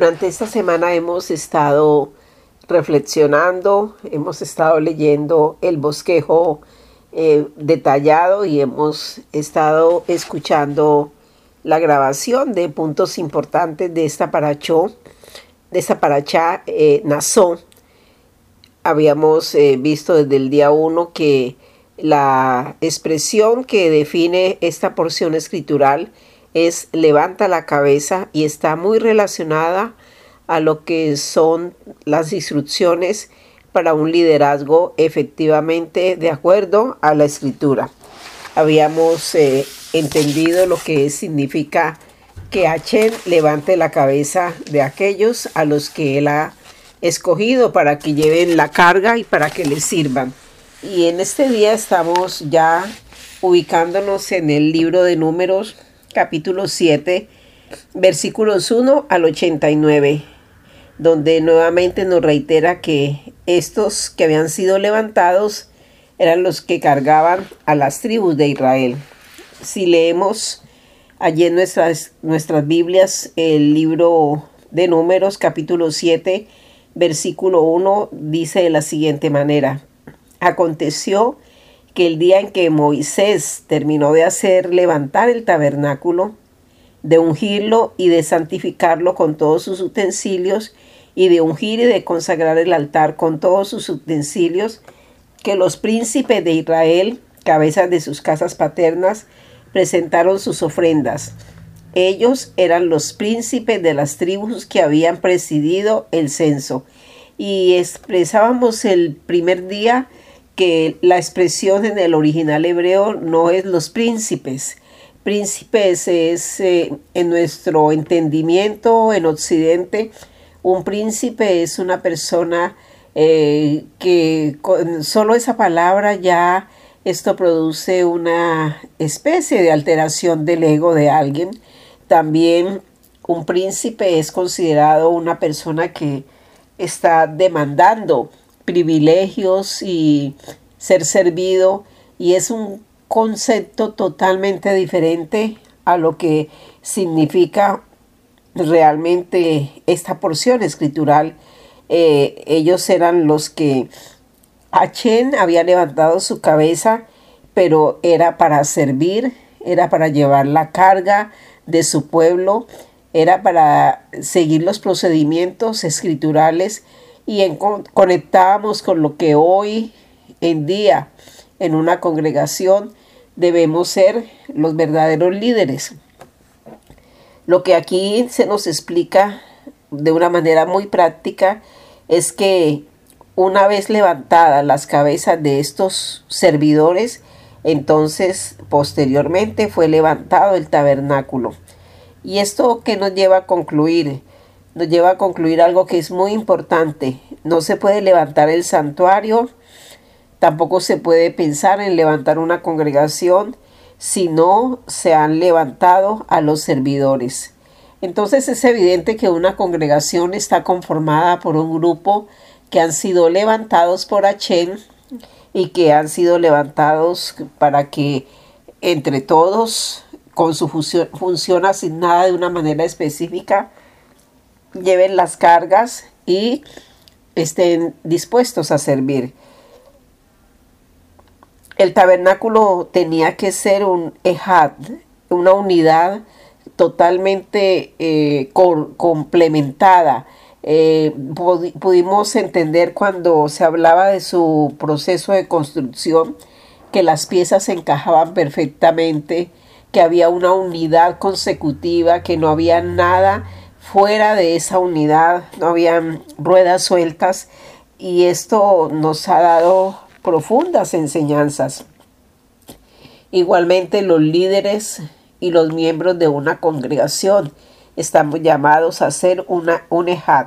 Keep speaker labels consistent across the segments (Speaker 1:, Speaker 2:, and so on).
Speaker 1: Durante esta semana hemos estado reflexionando, hemos estado leyendo el bosquejo eh, detallado y hemos estado escuchando la grabación de puntos importantes de esta parachó, de esta paracha eh, Nazó. Habíamos eh, visto desde el día 1 que la expresión que define esta porción escritural es levanta la cabeza y está muy relacionada a lo que son las instrucciones para un liderazgo efectivamente de acuerdo a la escritura. Habíamos eh, entendido lo que significa que Hachén levante la cabeza de aquellos a los que él ha escogido para que lleven la carga y para que les sirvan. Y en este día estamos ya ubicándonos en el libro de números capítulo 7, versículos 1 al 89, donde nuevamente nos reitera que estos que habían sido levantados eran los que cargaban a las tribus de Israel. Si leemos allí en nuestras, nuestras Biblias el libro de números capítulo 7, versículo 1, dice de la siguiente manera, aconteció el día en que Moisés terminó de hacer levantar el tabernáculo, de ungirlo y de santificarlo con todos sus utensilios, y de ungir y de consagrar el altar con todos sus utensilios, que los príncipes de Israel, cabezas de sus casas paternas, presentaron sus ofrendas. Ellos eran los príncipes de las tribus que habían presidido el censo. Y expresábamos el primer día que la expresión en el original hebreo no es los príncipes. Príncipes es eh, en nuestro entendimiento en Occidente, un príncipe es una persona eh, que con solo esa palabra ya esto produce una especie de alteración del ego de alguien. También un príncipe es considerado una persona que está demandando privilegios y ser servido y es un concepto totalmente diferente a lo que significa realmente esta porción escritural. Eh, ellos eran los que Achen había levantado su cabeza, pero era para servir, era para llevar la carga de su pueblo, era para seguir los procedimientos escriturales y en, conectábamos con lo que hoy en día en una congregación debemos ser los verdaderos líderes. Lo que aquí se nos explica de una manera muy práctica es que una vez levantadas las cabezas de estos servidores, entonces posteriormente fue levantado el tabernáculo. ¿Y esto que nos lleva a concluir? Nos lleva a concluir algo que es muy importante. No se puede levantar el santuario, tampoco se puede pensar en levantar una congregación si no se han levantado a los servidores. Entonces es evidente que una congregación está conformada por un grupo que han sido levantados por Achen y que han sido levantados para que entre todos, con su función asignada de una manera específica, lleven las cargas y estén dispuestos a servir. El tabernáculo tenía que ser un ejad, una unidad totalmente eh, complementada. Eh, pudimos entender cuando se hablaba de su proceso de construcción que las piezas encajaban perfectamente, que había una unidad consecutiva, que no había nada fuera de esa unidad, no habían ruedas sueltas y esto nos ha dado profundas enseñanzas. Igualmente los líderes y los miembros de una congregación estamos llamados a ser una unejad.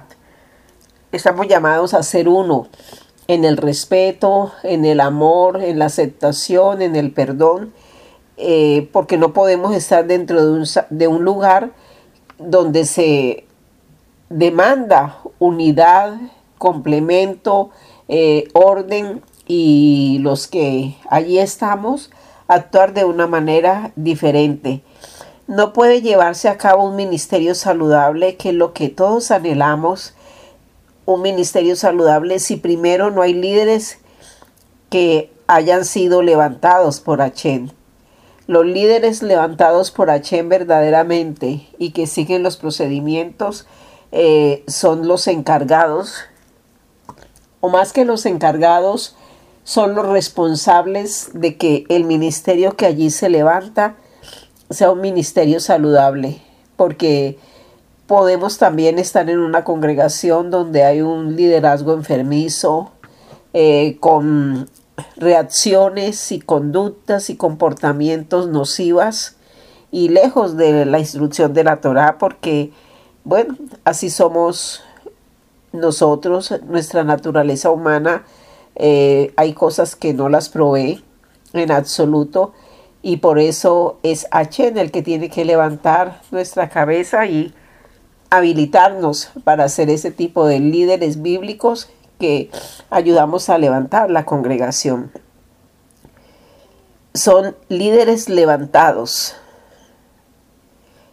Speaker 1: Estamos llamados a ser uno en el respeto, en el amor, en la aceptación, en el perdón, eh, porque no podemos estar dentro de un, de un lugar donde se demanda unidad, complemento, eh, orden y los que allí estamos actuar de una manera diferente. no puede llevarse a cabo un ministerio saludable, que es lo que todos anhelamos, un ministerio saludable, si primero no hay líderes que hayan sido levantados por Achen. Los líderes levantados por Achen verdaderamente y que siguen los procedimientos eh, son los encargados, o más que los encargados, son los responsables de que el ministerio que allí se levanta sea un ministerio saludable, porque podemos también estar en una congregación donde hay un liderazgo enfermizo, eh, con reacciones y conductas y comportamientos nocivas y lejos de la instrucción de la Torah, porque, bueno, así somos nosotros, nuestra naturaleza humana, eh, hay cosas que no las provee en absoluto y por eso es H el que tiene que levantar nuestra cabeza y habilitarnos para ser ese tipo de líderes bíblicos que ayudamos a levantar la congregación. Son líderes levantados.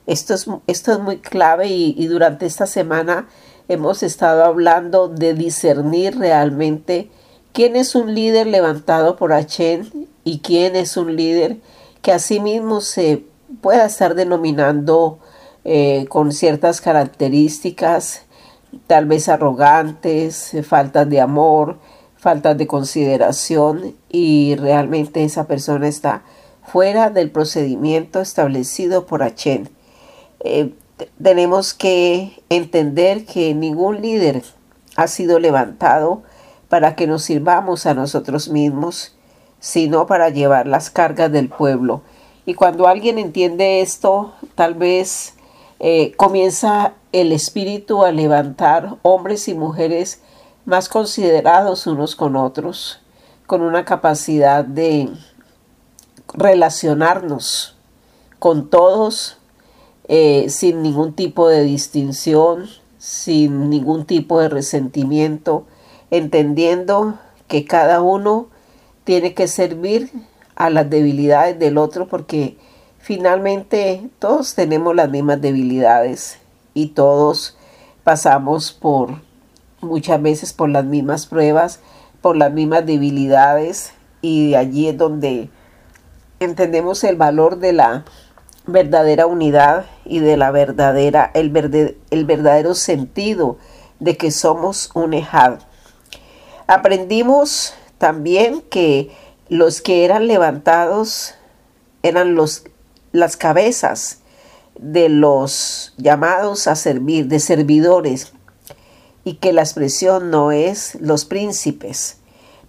Speaker 1: Esto es, esto es muy clave y, durante esta semana hemos estado hablando de discernir realmente quién es un líder levantado por Achen y quién es un líder que asimismo se pueda estar denominando eh, con ciertas características, tal vez arrogantes, faltas de amor, faltas de consideración y realmente esa persona está fuera del procedimiento establecido por Achen. Eh, tenemos que entender que ningún líder ha sido levantado para que nos sirvamos a nosotros mismos, sino para llevar las cargas del pueblo. Y cuando alguien entiende esto, tal vez eh, comienza el espíritu a levantar hombres y mujeres más considerados unos con otros, con una capacidad de relacionarnos con todos eh, sin ningún tipo de distinción, sin ningún tipo de resentimiento, entendiendo que cada uno tiene que servir a las debilidades del otro porque finalmente todos tenemos las mismas debilidades y todos pasamos por muchas veces por las mismas pruebas, por las mismas debilidades y allí es donde entendemos el valor de la verdadera unidad y de la verdadera el, el verdadero sentido de que somos un ejad. Aprendimos también que los que eran levantados eran los, las cabezas de los llamados a servir, de servidores, y que la expresión no es los príncipes.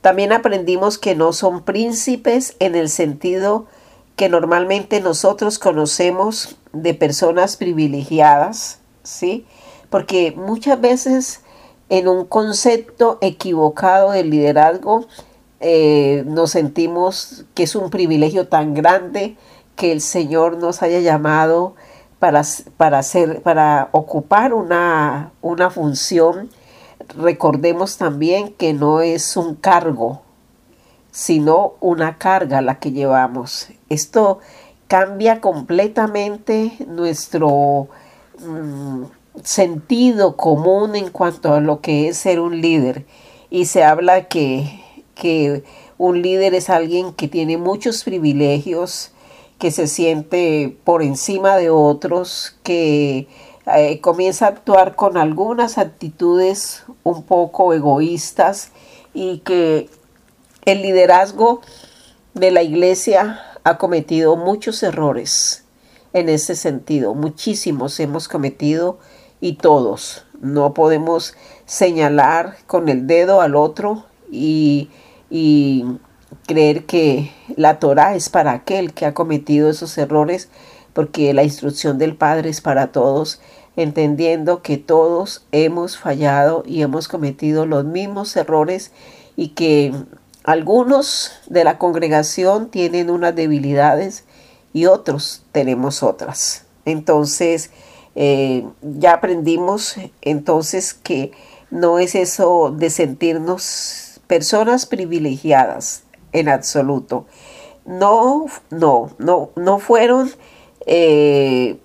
Speaker 1: También aprendimos que no son príncipes en el sentido que normalmente nosotros conocemos de personas privilegiadas, ¿sí? Porque muchas veces en un concepto equivocado del liderazgo, eh, nos sentimos que es un privilegio tan grande que el Señor nos haya llamado para, para, hacer, para ocupar una, una función. Recordemos también que no es un cargo, sino una carga la que llevamos. Esto cambia completamente nuestro... Mm, sentido común en cuanto a lo que es ser un líder. Y se habla que, que un líder es alguien que tiene muchos privilegios, que se siente por encima de otros, que eh, comienza a actuar con algunas actitudes un poco egoístas y que el liderazgo de la iglesia ha cometido muchos errores en ese sentido. Muchísimos hemos cometido y todos. No podemos señalar con el dedo al otro y, y creer que la Torah es para aquel que ha cometido esos errores, porque la instrucción del Padre es para todos, entendiendo que todos hemos fallado y hemos cometido los mismos errores y que algunos de la congregación tienen unas debilidades y otros tenemos otras. Entonces, eh, ya aprendimos entonces que no es eso de sentirnos personas privilegiadas en absoluto. No, no, no, no fueron eh,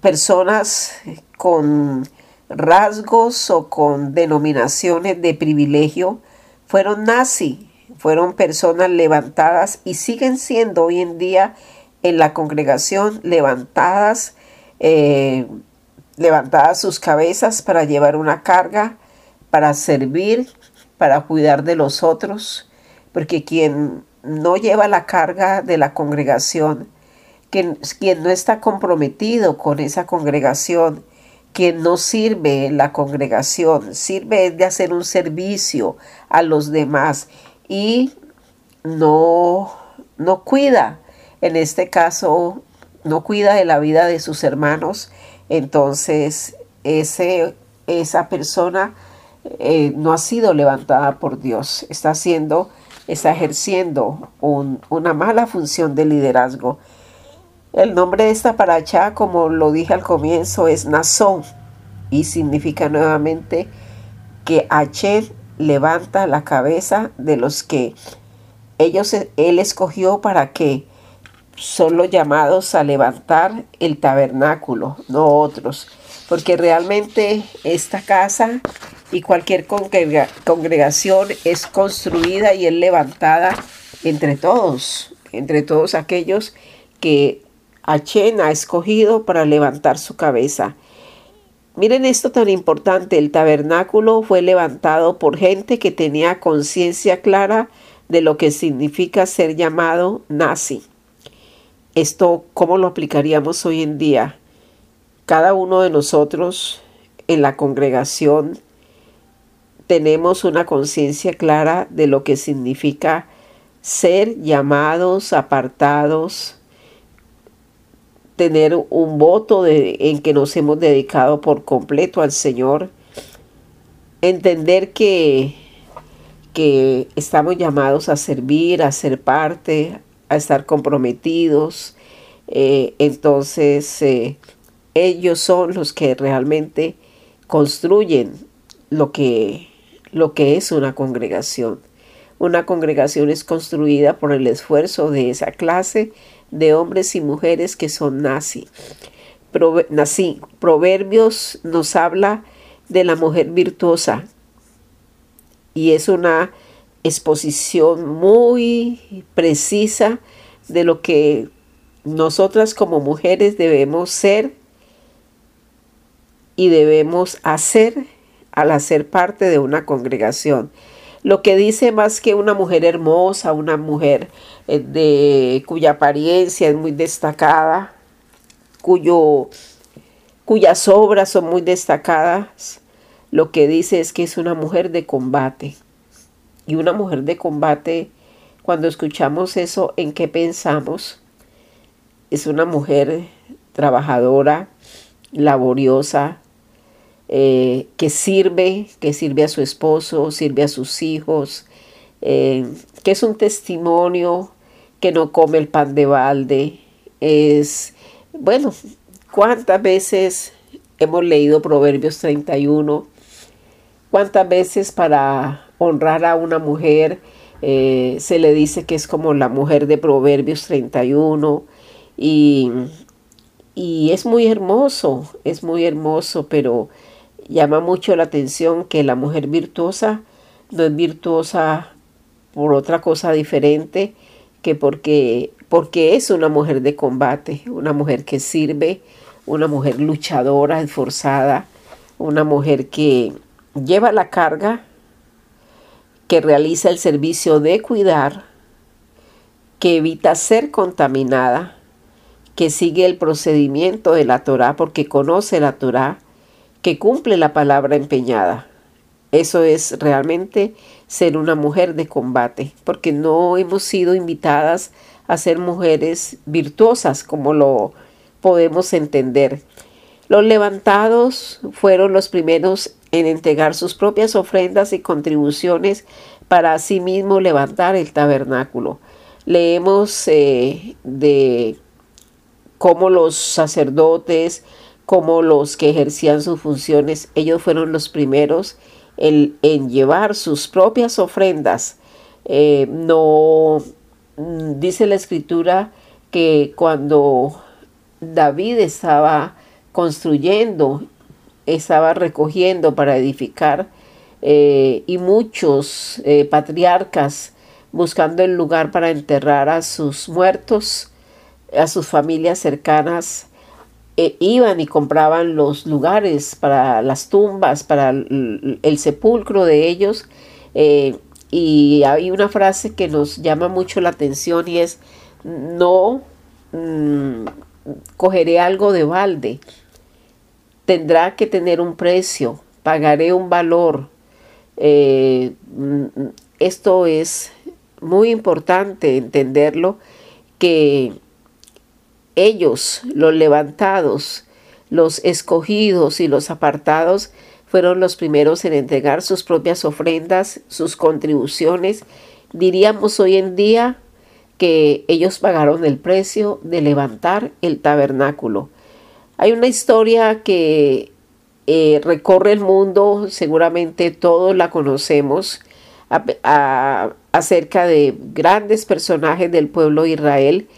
Speaker 1: personas con rasgos o con denominaciones de privilegio fueron nazi, fueron personas levantadas y siguen siendo hoy en día en la congregación levantadas, eh, levantadas sus cabezas para llevar una carga, para servir, para cuidar de los otros, porque quien no lleva la carga de la congregación, quien, quien no está comprometido con esa congregación, quien no sirve la congregación, sirve de hacer un servicio a los demás y no, no cuida, en este caso, no cuida de la vida de sus hermanos, entonces ese, esa persona eh, no ha sido levantada por Dios, está haciendo, está ejerciendo una mala función de liderazgo. El nombre de esta paracha, como lo dije al comienzo, es Nazón y significa nuevamente que H levanta la cabeza de los que ellos, él escogió para que son los llamados a levantar el tabernáculo, no otros, porque realmente esta casa y cualquier congregación es construida y es levantada entre todos, entre todos aquellos que Achen ha escogido para levantar su cabeza. Miren esto tan importante, el tabernáculo fue levantado por gente que tenía conciencia clara de lo que significa ser llamado nazi. Esto, ¿cómo lo aplicaríamos hoy en día? Cada uno de nosotros en la congregación tenemos una conciencia clara de lo que significa ser llamados, apartados, tener un voto en que nos hemos dedicado por completo al Señor, entender que, que estamos llamados a servir, a ser parte, a estar comprometidos. Eh, entonces, eh, ellos son los que realmente construyen lo que lo que es una congregación. Una congregación es construida por el esfuerzo de esa clase de hombres y mujeres que son nazi. Proverbios nos habla de la mujer virtuosa y es una exposición muy precisa de lo que nosotras como mujeres debemos ser y debemos hacer al hacer parte de una congregación. Lo que dice más que una mujer hermosa, una mujer eh, de cuya apariencia es muy destacada, cuyo, cuyas obras son muy destacadas, lo que dice es que es una mujer de combate. Y una mujer de combate, cuando escuchamos eso, ¿en qué pensamos? Es una mujer trabajadora, laboriosa, eh, que sirve, que sirve a su esposo, sirve a sus hijos, eh, que es un testimonio, que no come el pan de balde. Es, bueno, ¿cuántas veces hemos leído Proverbios 31? ¿Cuántas veces para honrar a una mujer eh, se le dice que es como la mujer de Proverbios 31? Y, y es muy hermoso, es muy hermoso, pero llama mucho la atención que la mujer virtuosa no es virtuosa por otra cosa diferente que porque, porque es una mujer de combate, una mujer que sirve, una mujer luchadora, esforzada, una mujer que lleva la carga, que realiza el servicio de cuidar, que evita ser contaminada, que sigue el procedimiento de la Torah porque conoce la Torah, que cumple la palabra empeñada. Eso es realmente ser una mujer de combate, porque no hemos sido invitadas a ser mujeres virtuosas como lo podemos entender. Los levantados fueron los primeros en entregar sus propias ofrendas y contribuciones para asimismo levantar el tabernáculo. Leemos eh, de cómo los sacerdotes, como los que ejercían sus funciones, ellos fueron los primeros en, llevar sus propias ofrendas. Eh, no mm, dice la escritura que cuando David estaba construyendo, estaba recogiendo para edificar eh, y muchos eh, patriarcas buscando el lugar para enterrar a sus muertos, a sus familias cercanas, e iban y compraban los lugares para las tumbas, para el, sepulcro de ellos. Eh, y hay una frase que nos llama mucho la atención y es, no mm, cogeré algo de balde, tendrá que tener un precio, pagaré un valor. Eh, mm, esto es muy importante entenderlo, que ellos, los levantados, los escogidos y los apartados, fueron los primeros en entregar sus propias ofrendas, sus contribuciones. Diríamos hoy en día que ellos pagaron el precio de levantar el tabernáculo. Hay una historia que eh, recorre el mundo, seguramente todos la conocemos, acerca de grandes personajes del pueblo de Israel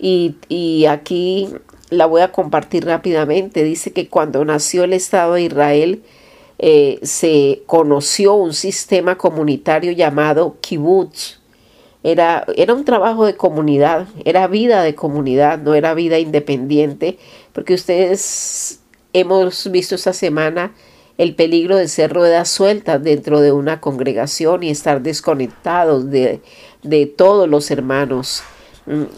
Speaker 1: y, aquí la voy a compartir rápidamente. Dice que cuando nació el Estado de Israel eh, se conoció un sistema comunitario llamado kibbutz. Era, era, un trabajo de comunidad, era vida de comunidad, no era vida independiente, porque ustedes hemos visto esta semana el peligro de ser ruedas sueltas dentro de una congregación y estar desconectados de, todos los hermanos,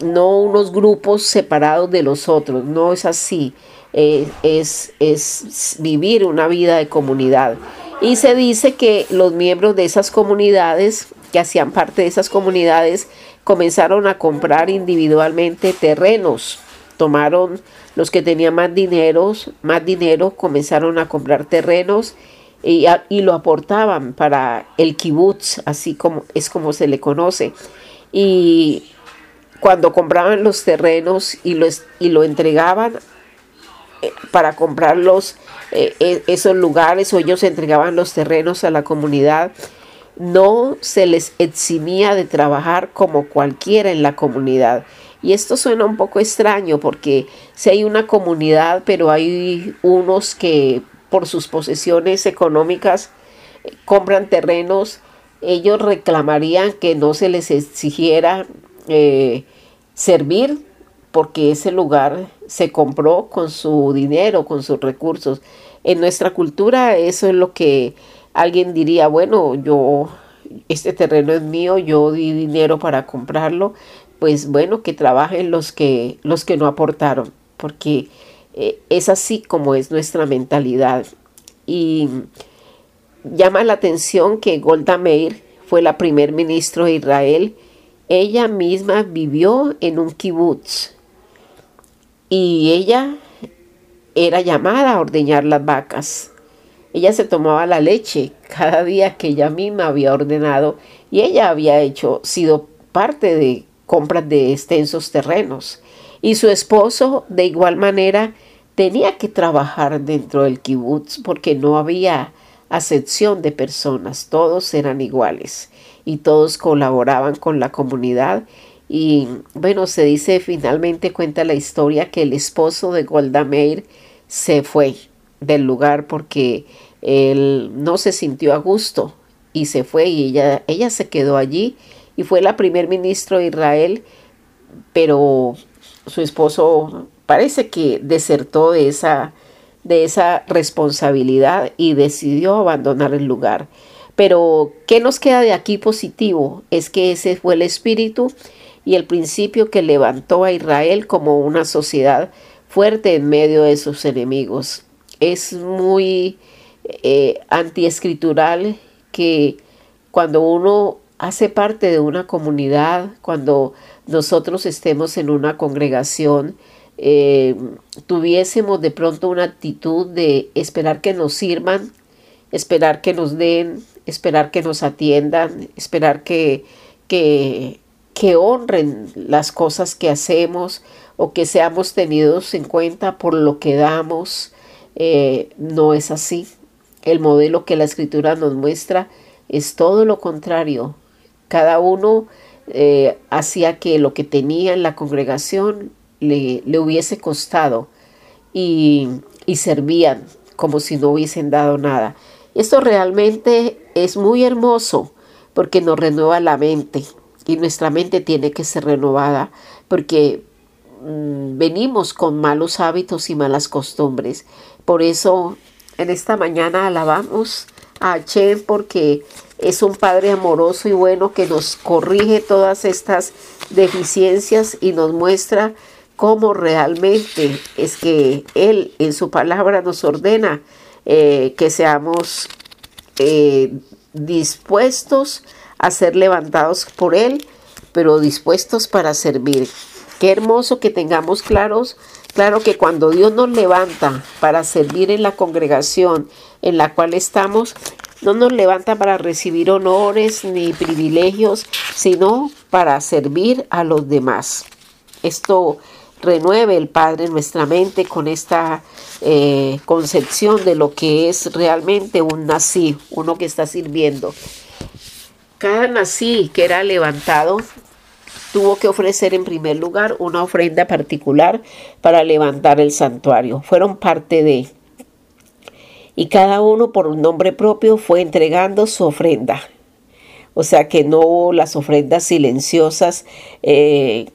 Speaker 1: no unos grupos separados de los otros, no es así, eh, es, es vivir una vida de comunidad. Y se dice que los miembros de esas comunidades, que hacían parte de esas comunidades, comenzaron a comprar individualmente terrenos, tomaron los que tenían más dinero, más dinero comenzaron a comprar terrenos y, lo aportaban para el kibutz, así como es como se le conoce. Y cuando compraban los terrenos y, y lo entregaban eh, para comprar los, eh, e, esos lugares o ellos entregaban los terrenos a la comunidad, no se les eximía de trabajar como cualquiera en la comunidad. Y esto suena un poco extraño porque si hay una comunidad, pero hay unos que por sus posesiones económicas eh, compran terrenos, ellos reclamarían que no se les exigiera eh, servir porque ese lugar se compró con su dinero, con sus recursos. En nuestra cultura eso es lo que alguien diría, bueno, yo, este terreno es mío, yo di dinero para comprarlo, pues bueno, que trabajen los que, los que no aportaron, porque eh, es así como es nuestra mentalidad. Y llama la atención que Golda Meir fue la primer ministro de Israel. Ella misma vivió en un kibutz y ella era llamada a ordeñar las vacas. Ella se tomaba la leche cada día que ella misma había ordenado y ella había hecho, sido parte de compras de extensos terrenos. Y su esposo, de igual manera, tenía que trabajar dentro del kibutz porque no había acepción de personas, todos eran iguales y todos colaboraban con la comunidad. Y bueno, se dice finalmente, cuenta la historia, que el esposo de Golda Meir se fue del lugar porque él no se sintió a gusto y se fue y ella, ella se quedó allí y fue la primer ministro de Israel, pero su esposo parece que desertó de esa, de esa responsabilidad y decidió abandonar el lugar. Pero, ¿qué nos queda de aquí positivo? Es que ese fue el espíritu y el principio que levantó a Israel como una sociedad fuerte en medio de sus enemigos. Es muy eh, antiescritural que cuando uno hace parte de una comunidad, cuando nosotros estemos en una congregación, eh, tuviésemos de pronto una actitud de esperar que nos sirvan, esperar que nos den, esperar que nos atiendan, esperar que, que, honren las cosas que hacemos o que seamos tenidos en cuenta por lo que damos. Eh, no es así. El modelo que la escritura nos muestra es todo lo contrario. Cada uno eh, hacía que lo que tenía en la congregación le, le hubiese costado y, y servían como si no hubiesen dado nada. Esto realmente es muy hermoso porque nos renueva la mente y nuestra mente tiene que ser renovada porque mm, venimos con malos hábitos y malas costumbres. Por eso en esta mañana alabamos a Chen porque es un Padre amoroso y bueno que nos corrige todas estas deficiencias y nos muestra cómo realmente es que Él en su palabra nos ordena eh, que seamos eh, dispuestos a ser levantados por Él, pero dispuestos para servir. Qué hermoso que tengamos claros, claro que cuando Dios nos levanta para servir en la congregación en la cual estamos, no nos levanta para recibir honores ni privilegios, sino para servir a los demás. Esto renueve el Padre nuestra mente con esta eh, concepción de lo que es realmente un nací, uno que está sirviendo. Cada nací que era levantado tuvo que ofrecer en primer lugar una ofrenda particular para levantar el santuario. Fueron parte de y cada uno por un nombre propio fue entregando su ofrenda. O sea que no las ofrendas silenciosas eh,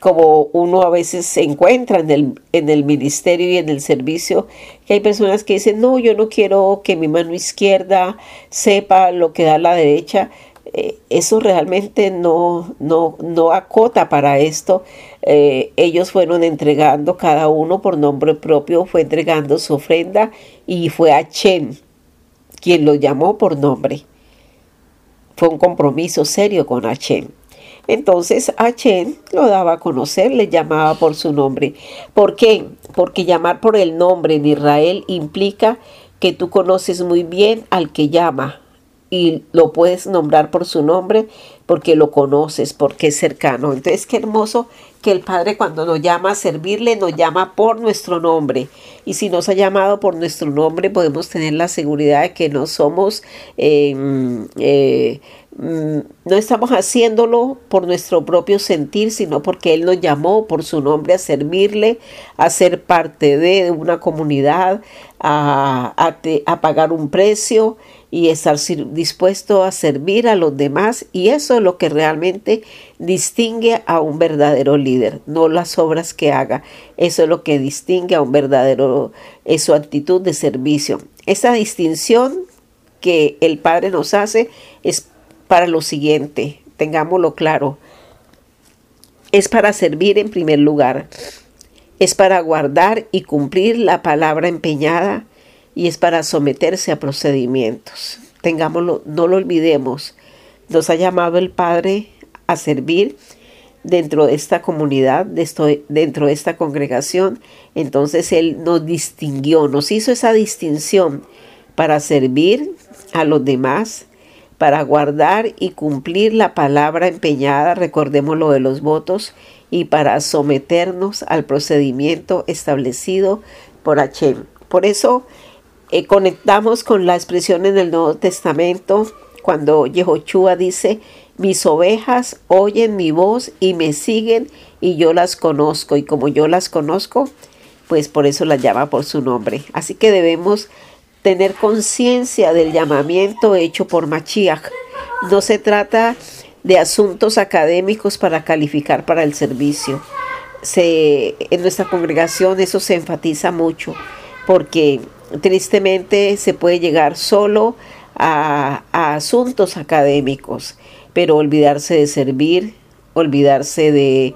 Speaker 1: como uno a veces se encuentra en el, en el ministerio y en el servicio, que hay personas que dicen, no, yo no quiero que mi mano izquierda sepa lo que da la derecha. Eh, eso realmente no, no, no acota para esto. Eh, ellos fueron entregando, cada uno por nombre propio, fue entregando su ofrenda y fue a Chen quien lo llamó por nombre. Fue un compromiso serio con Hashem. Entonces Hashem lo daba a conocer, le llamaba por su nombre. ¿Por qué? Porque llamar por el nombre en Israel implica que tú conoces muy bien al que llama y lo puedes nombrar por su nombre porque lo conoces, porque es cercano. Entonces, qué hermoso que el Padre cuando nos llama a servirle, nos llama por nuestro nombre. Y si nos ha llamado por nuestro nombre, podemos tener la seguridad de que no somos eh, eh, Mm, no estamos haciéndolo por nuestro propio sentir, sino porque Él nos llamó por su nombre a servirle, a ser parte de una comunidad, a, a, pagar un precio y estar dispuesto a servir a los demás. Y eso es lo que realmente distingue a un verdadero líder, no las obras que haga. Eso es lo que distingue a un verdadero, es su actitud de servicio. Esa distinción que el Padre nos hace es para lo siguiente, tengámoslo claro. Es para servir en primer lugar, es para guardar y cumplir la palabra empeñada y es para someterse a procedimientos. Tengámoslo, no lo olvidemos. Nos ha llamado el Padre a servir dentro de esta comunidad, dentro de esta congregación. Entonces Él nos distinguió, nos hizo esa distinción para servir a los demás, para guardar y cumplir la palabra empeñada, recordemos lo de los votos, y para someternos al procedimiento establecido por Hashem. Por eso eh, conectamos con la expresión en el Nuevo Testamento cuando Yehoshua dice, mis ovejas oyen mi voz y me siguen y yo las conozco y como yo las conozco, pues por eso las llama por su nombre. Así que debemos tener conciencia del llamamiento hecho por Machiach. No se trata de asuntos académicos para calificar para el servicio. Se, en nuestra congregación eso se enfatiza mucho porque tristemente se puede llegar solo a, asuntos académicos, pero olvidarse de servir, olvidarse de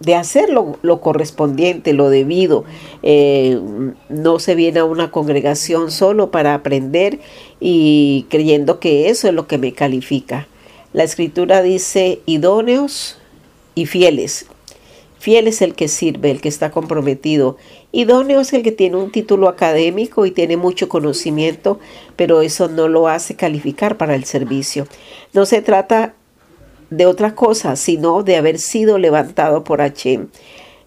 Speaker 1: de hacer lo, correspondiente, lo debido. Eh, no se viene a una congregación solo para aprender y creyendo que eso es lo que me califica. La escritura dice idóneos y fieles. Fiel es el que sirve, el que está comprometido. Idóneo es el que tiene un título académico y tiene mucho conocimiento, pero eso no lo hace calificar para el servicio. No se trata de otra cosa, sino de haber sido levantado por Hashem.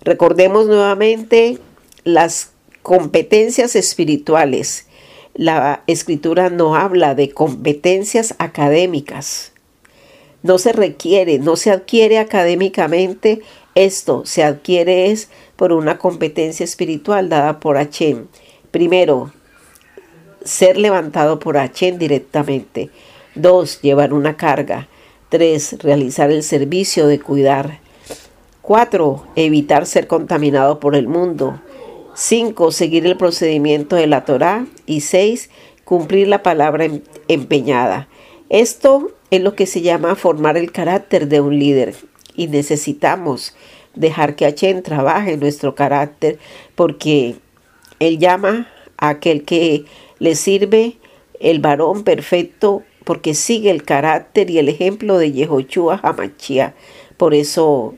Speaker 1: Recordemos nuevamente las competencias espirituales. La escritura no habla de competencias académicas, no se requiere, no se adquiere académicamente esto, se adquiere es por una competencia espiritual dada por Hashem. Primero, ser levantado por Hashem directamente. Dos, llevar una carga. Tres, realizar el servicio de cuidar. Cuatro, evitar ser contaminado por el mundo. Cinco, seguir el procedimiento de la Torá. Y seis, cumplir la palabra em-, empeñada. Esto es lo que se llama formar el carácter de un líder. Y necesitamos dejar que Hashem trabaje nuestro carácter porque Él llama a aquel que le sirve el varón perfecto porque sigue el carácter y el ejemplo de Yehoshua Hamachia. Por eso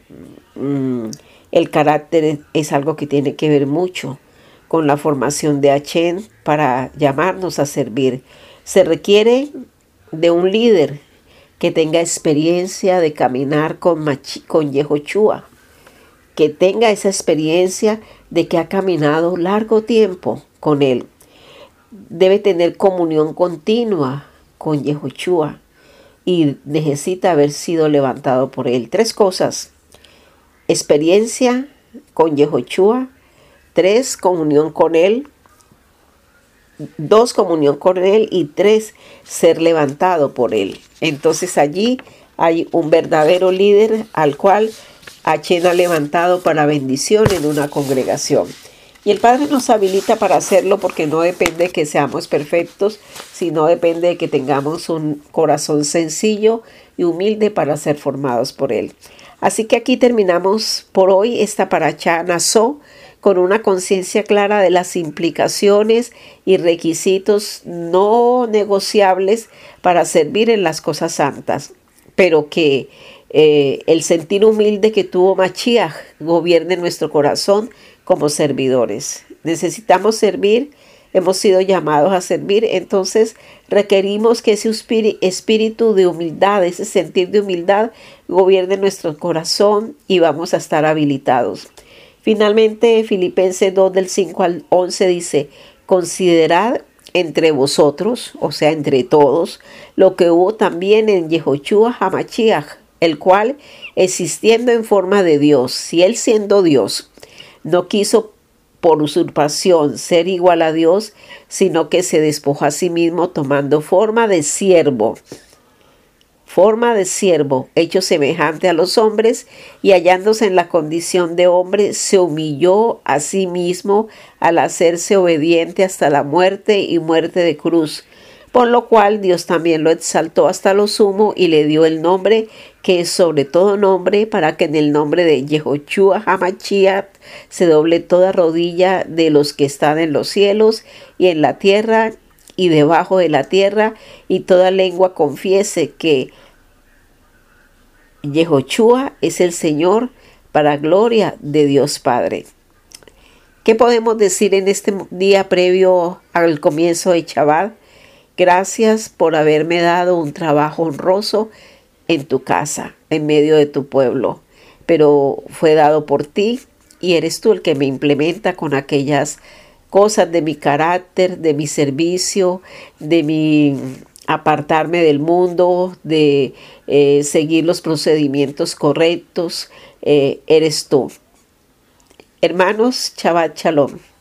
Speaker 1: mm, el carácter es algo que tiene que ver mucho con la formación de Hashem para llamarnos a servir. Se requiere de un líder que tenga experiencia de caminar con, con Yehoshua que tenga esa experiencia de que ha caminado largo tiempo con Él. Debe tener comunión continua con Yehoshua y necesita haber sido levantado por Él. Tres cosas. Experiencia con Yehoshua. Tres, comunión con Él. Dos, comunión con Él. Y tres, ser levantado por Él. Entonces allí hay un verdadero líder al cual Hashem ha levantado para bendición en una congregación. Y el Padre nos habilita para hacerlo porque no depende de que seamos perfectos, sino depende de que tengamos un corazón sencillo y humilde para ser formados por Él. Así que aquí terminamos por hoy esta paracha Nazó con una conciencia clara de las implicaciones y requisitos no negociables para servir en las cosas santas, pero que eh, el sentir humilde que tuvo Machiach gobierne nuestro corazón como servidores. Necesitamos servir, hemos sido llamados a servir, entonces requerimos que ese espíritu de humildad, ese sentir de humildad, gobierne nuestro corazón y vamos a estar habilitados. Finalmente, Filipenses 2 del 5 al 11 dice, considerad entre vosotros, o sea, entre todos, lo que hubo también en Yehoshua Hamachiach, el cual, existiendo en forma de Dios, si él siendo Dios, no quiso por usurpación ser igual a Dios, sino que se despojó a sí mismo tomando forma de siervo, forma de siervo, hecho semejante a los hombres, y hallándose en la condición de hombre, se humilló a sí mismo al hacerse obediente hasta la muerte y muerte de cruz por lo cual Dios también lo exaltó hasta lo sumo y le dio el nombre que es sobre todo nombre, para que en el nombre de Yehoshua Hamachiat se doble toda rodilla de los que están en los cielos y en la tierra y debajo de la tierra, y toda lengua confiese que Yehoshua es el Señor para gloria de Dios Padre. ¿Qué podemos decir en este día previo al comienzo de Shabbat? Gracias por haberme dado un trabajo honroso en tu casa, en medio de tu pueblo, pero fue dado por ti y eres tú el que me implementa con aquellas cosas de mi carácter, de mi servicio, de mi apartarme del mundo, de eh, seguir los procedimientos correctos, eh, eres tú. Hermanos, Shabbat Shalom.